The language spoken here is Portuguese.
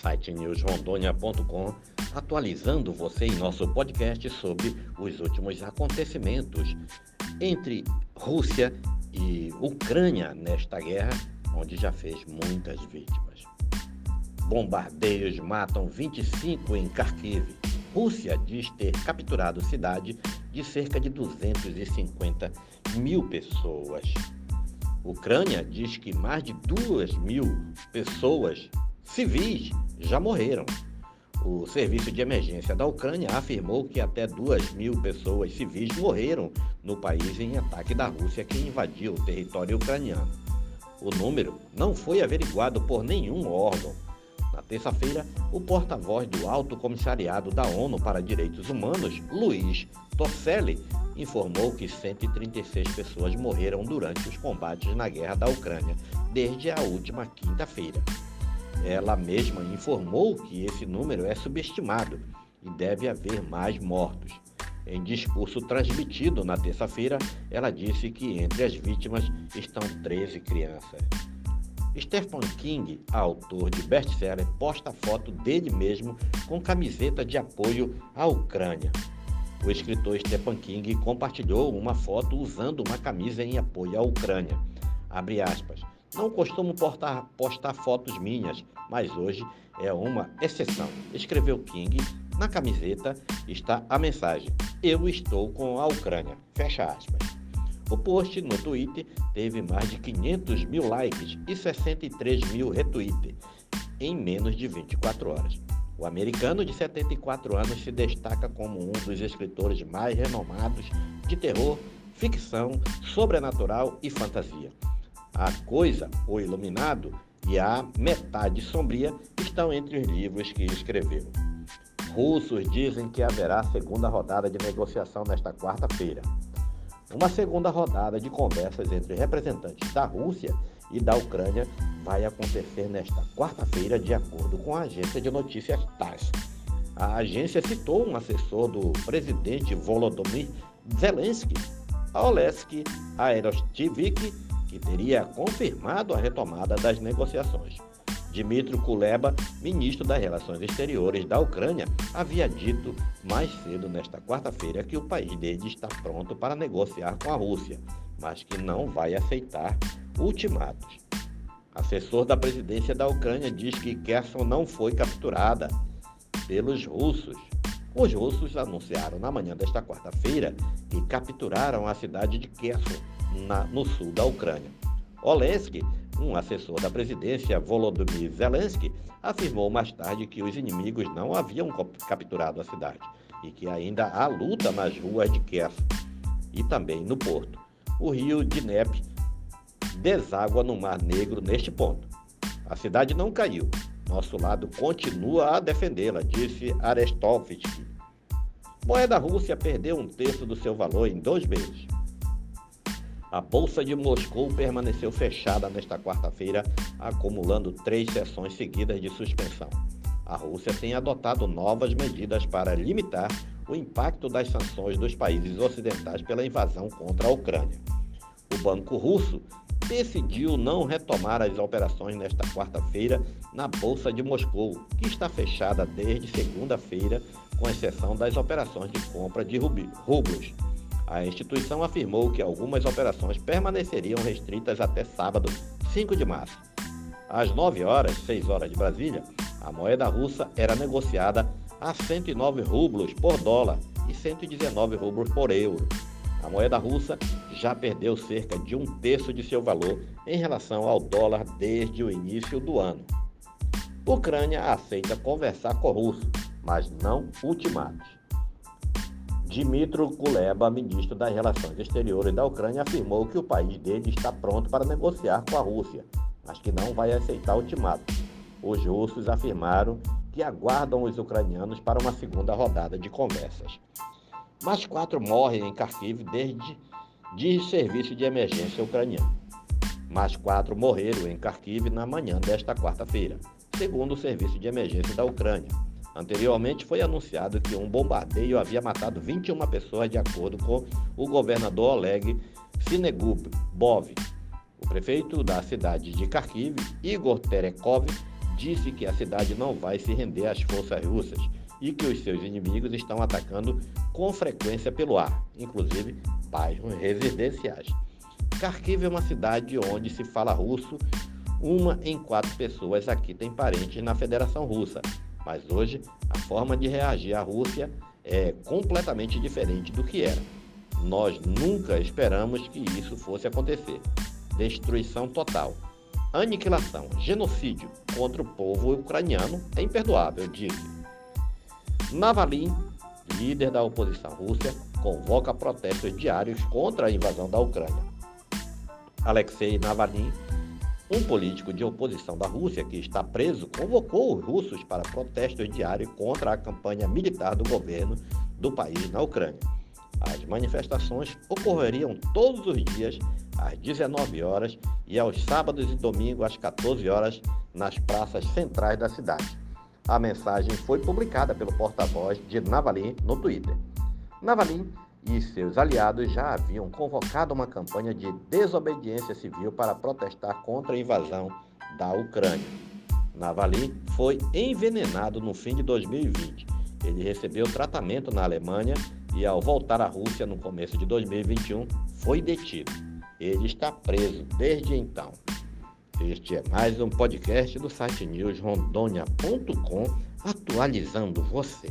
site newsrondônia.com, atualizando você em nosso podcast sobre os últimos acontecimentos entre Rússia e Ucrânia nesta guerra, onde já fez muitas vítimas. Bombardeios matam 25 em Kharkiv. Rússia diz ter capturado cidade de cerca de 250 mil pessoas. Ucrânia diz que mais de 2 mil pessoas civis já morreram. O Serviço de Emergência da Ucrânia afirmou que até 2 mil pessoas civis morreram no país em ataque da Rússia que invadiu o território ucraniano. O número não foi averiguado por nenhum órgão. Na terça-feira, o porta-voz do Alto Comissariado da ONU para Direitos Humanos, Luiz Torcelli, informou que 136 pessoas morreram durante os combates na guerra da Ucrânia desde a última quinta-feira. Ela mesma informou que esse número é subestimado e deve haver mais mortos. Em discurso transmitido na terça-feira, ela disse que entre as vítimas estão 13 crianças. Stephen King, autor de best-seller, posta foto dele mesmo com camiseta de apoio à Ucrânia. O escritor Stephen King compartilhou uma foto usando uma camisa em apoio à Ucrânia. Abre aspas. Não costumo postar, postar fotos minhas, mas hoje é uma exceção. Escreveu King. Na camiseta está a mensagem: Eu estou com a Ucrânia. Fecha aspas. O post no Twitter teve mais de 500 mil likes e 63 mil retweets em menos de 24 horas. O americano de 74 anos se destaca como um dos escritores mais renomados de terror, ficção, sobrenatural e fantasia. A Coisa, O Iluminado e A Metade Sombria estão entre os livros que escreveu. Russos dizem que haverá segunda rodada de negociação nesta quarta-feira. Uma segunda rodada de conversas entre representantes da Rússia e da Ucrânia vai acontecer nesta quarta-feira, de acordo com a agência de notícias TASS. A agência citou um assessor do presidente Volodymyr Zelensky, Olesk Aerostivik, que teria confirmado a retomada das negociações. Dmitry Kuleba, ministro das Relações Exteriores da Ucrânia, havia dito mais cedo nesta quarta-feira que o país dele está pronto para negociar com a Rússia, mas que não vai aceitar ultimatos. Assessor da presidência da Ucrânia diz que Kherson não foi capturada pelos russos. Os russos anunciaram na manhã desta quarta-feira que capturaram a cidade de Kherson, na, no sul da Ucrânia. Olesk, um assessor da presidência, Volodymyr Zelensky, afirmou mais tarde que os inimigos não haviam capturado a cidade e que ainda há luta nas ruas de Kherson e também no porto. O rio Dnepr deságua no Mar Negro neste ponto. A cidade não caiu. Nosso lado continua a defendê-la, disse Arestovsky. Moeda Rússia perdeu um terço do seu valor em dois meses. A Bolsa de Moscou permaneceu fechada nesta quarta-feira, acumulando três sessões seguidas de suspensão. A Rússia tem adotado novas medidas para limitar o impacto das sanções dos países ocidentais pela invasão contra a Ucrânia. O Banco Russo decidiu não retomar as operações nesta quarta-feira na Bolsa de Moscou, que está fechada desde segunda-feira, com exceção das operações de compra de rublos. A instituição afirmou que algumas operações permaneceriam restritas até sábado, 5 de março. Às 9 horas, 6 horas de Brasília, a moeda russa era negociada a 109 rublos por dólar e 119 rublos por euro. A moeda russa já perdeu cerca de um terço de seu valor em relação ao dólar desde o início do ano. Ucrânia aceita conversar com o russo, mas não ultimatos. Dmitry Kuleba, ministro das Relações Exteriores da Ucrânia, afirmou que o país dele está pronto para negociar com a Rússia, mas que não vai aceitar ultimatos. Os russos afirmaram que aguardam os ucranianos para uma segunda rodada de conversas. Mais quatro morrem em Kharkiv desde diz serviço de emergência ucraniano. Mais quatro morreram em Kharkiv na manhã desta quarta-feira, segundo o serviço de emergência da Ucrânia. Anteriormente foi anunciado que um bombardeio havia matado 21 pessoas, de acordo com o governador Oleg Sinegub Bov. O prefeito da cidade de Kharkiv, Igor Terekov, disse que a cidade não vai se render às forças russas e que os seus inimigos estão atacando com frequência pelo ar, inclusive bairros residenciais. Kharkiv é uma cidade onde se fala russo. Uma em quatro pessoas aqui tem parentes na Federação Russa, mas hoje a forma de reagir à Rússia é completamente diferente do que era. Nós nunca esperamos que isso fosse acontecer. Destruição total, aniquilação, genocídio contra o povo ucraniano é imperdoável, disse. Navalny, líder da oposição russa, convoca protestos diários contra a invasão da Ucrânia. Alexei Navalny, um político de oposição da Rússia que está preso, convocou os russos para protestos diários contra a campanha militar do governo do país na Ucrânia. As manifestações ocorreriam todos os dias às 19 horas e aos sábados e domingos às 14 horas nas praças centrais da cidade. A mensagem foi publicada pelo porta-voz de Navalny no Twitter. Navalny e seus aliados já haviam convocado uma campanha de desobediência civil para protestar contra a invasão da Ucrânia. Navalny foi envenenado no fim de 2020. Ele recebeu tratamento na Alemanha e, ao voltar à Rússia no começo de 2021, foi detido. Ele está preso desde então. Este é mais um podcast do site newsrondônia.com atualizando você.